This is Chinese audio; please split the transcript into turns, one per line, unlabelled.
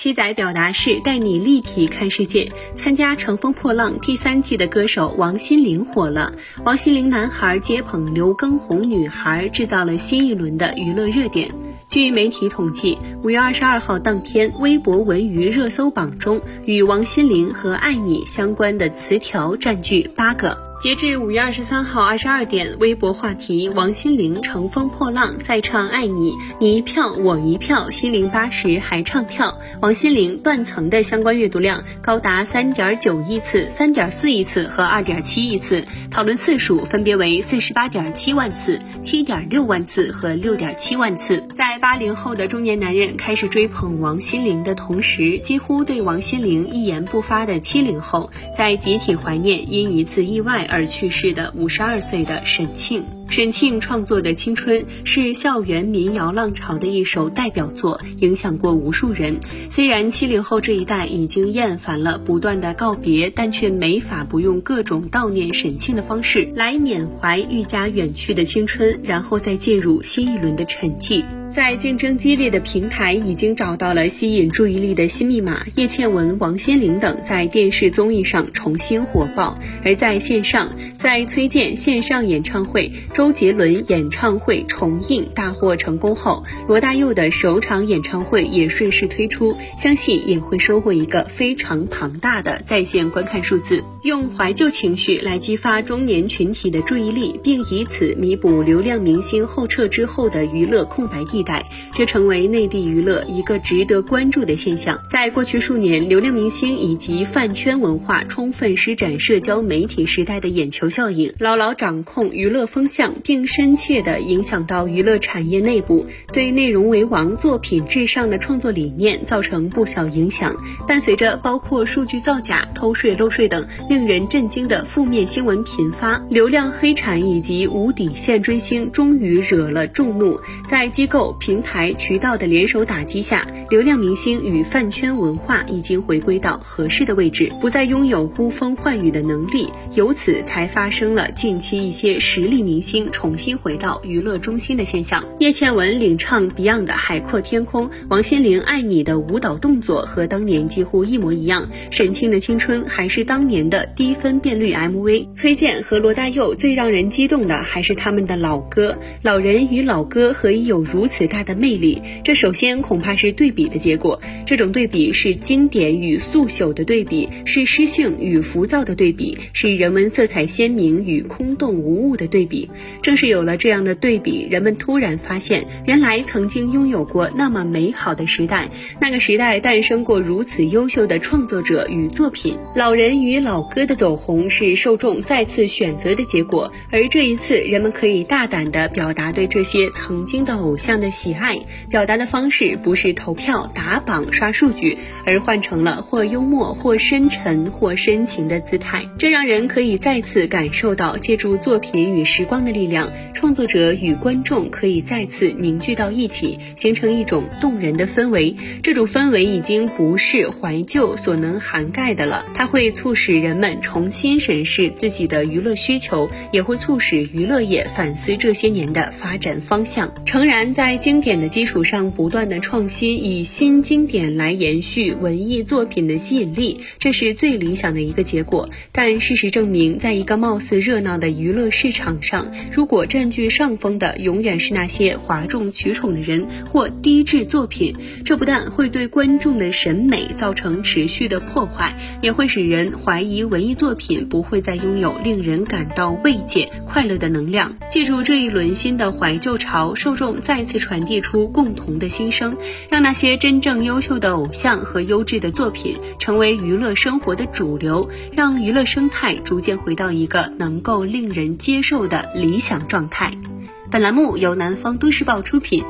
七仔表达式带你立体看世界。参加《乘风破浪》第三季的歌手王心凌火了，王心凌男孩接捧刘畊宏女孩，制造了新一轮的娱乐热点。据媒体统计，五月二十二号当天，微博文娱热搜榜中与王心凌和《爱你》相关的词条占据八个。截至五月二十三号二十二点，微博话题王心凌乘风破浪再唱爱你，你一票我一票，心灵八十还唱跳。王心凌断层的相关阅读量高达三点九亿次、三点四亿次和二点七亿次，讨论次数分别为四十八点七万次、七点六万次和六点七万次。在八零后的中年男人开始追捧王心凌的同时，几乎对王心凌一言不发的七零后在集体怀念因一次意外。而去世的五十二岁的沈庆，沈庆创作的《青春》是校园民谣浪潮的一首代表作，影响过无数人。虽然七零后这一代已经厌烦了不断的告别，但却没法不用各种悼念沈庆的方式来缅怀愈加远去的青春，然后再进入新一轮的沉寂。在竞争激烈的平台，已经找到了吸引注意力的新密码。叶倩文、王心凌等在电视综艺上重新火爆，而在线上，在崔健线上演唱会、周杰伦演唱会重映大获成功后，罗大佑的首场演唱会也顺势推出，相信也会收获一个非常庞大的在线观看数字。用怀旧情绪来激发中年群体的注意力，并以此弥补流量明星后撤之后的娱乐空白地。带，这成为内地娱乐一个值得关注的现象。在过去数年，流量明星以及饭圈文化充分施展社交媒体时代的眼球效应，牢牢掌控娱乐风向，并深切地影响到娱乐产业内部，对内容为王、作品至上的创作理念造成不小影响。伴随着包括数据造假、偷税漏税等令人震惊的负面新闻频发，流量黑产以及无底线追星终于惹了众怒，在机构。平台渠道的联手打击下，流量明星与饭圈文化已经回归到合适的位置，不再拥有呼风唤雨的能力，由此才发生了近期一些实力明星重新回到娱乐中心的现象。叶倩文领唱 Beyond 的《海阔天空》，王心凌《爱你》的舞蹈动作和当年几乎一模一样，沈庆的青春还是当年的低分辨率 MV，崔健和罗大佑最让人激动的还是他们的老歌，老人与老歌何以有如此？大的魅力，这首先恐怕是对比比的结果。这种对比是经典与速朽的对比，是诗性与浮躁的对比，是人文色彩鲜明与空洞无物的对比。正是有了这样的对比，人们突然发现，原来曾经拥有过那么美好的时代，那个时代诞生过如此优秀的创作者与作品。老人与老歌的走红是受众再次选择的结果，而这一次，人们可以大胆地表达对这些曾经的偶像的。喜爱表达的方式不是投票打榜刷数据，而换成了或幽默或深沉或深情的姿态，这让人可以再次感受到借助作品与时光的力量，创作者与观众可以再次凝聚到一起，形成一种动人的氛围。这种氛围已经不是怀旧所能涵盖的了，它会促使人们重新审视自己的娱乐需求，也会促使娱乐业反思这些年的发展方向。诚然，在经典的基础上不断的创新，以新经典来延续文艺作品的吸引力，这是最理想的一个结果。但事实证明，在一个貌似热闹的娱乐市场上，如果占据上风的永远是那些哗众取宠的人或低质作品，这不但会对观众的审美造成持续的破坏，也会使人怀疑文艺作品不会再拥有令人感到慰藉、快乐的能量。借助这一轮新的怀旧潮，受众再次传。递出共同的心声，让那些真正优秀的偶像和优质的作品成为娱乐生活的主流，让娱乐生态逐渐回到一个能够令人接受的理想状态。本栏目由南方都市报出品。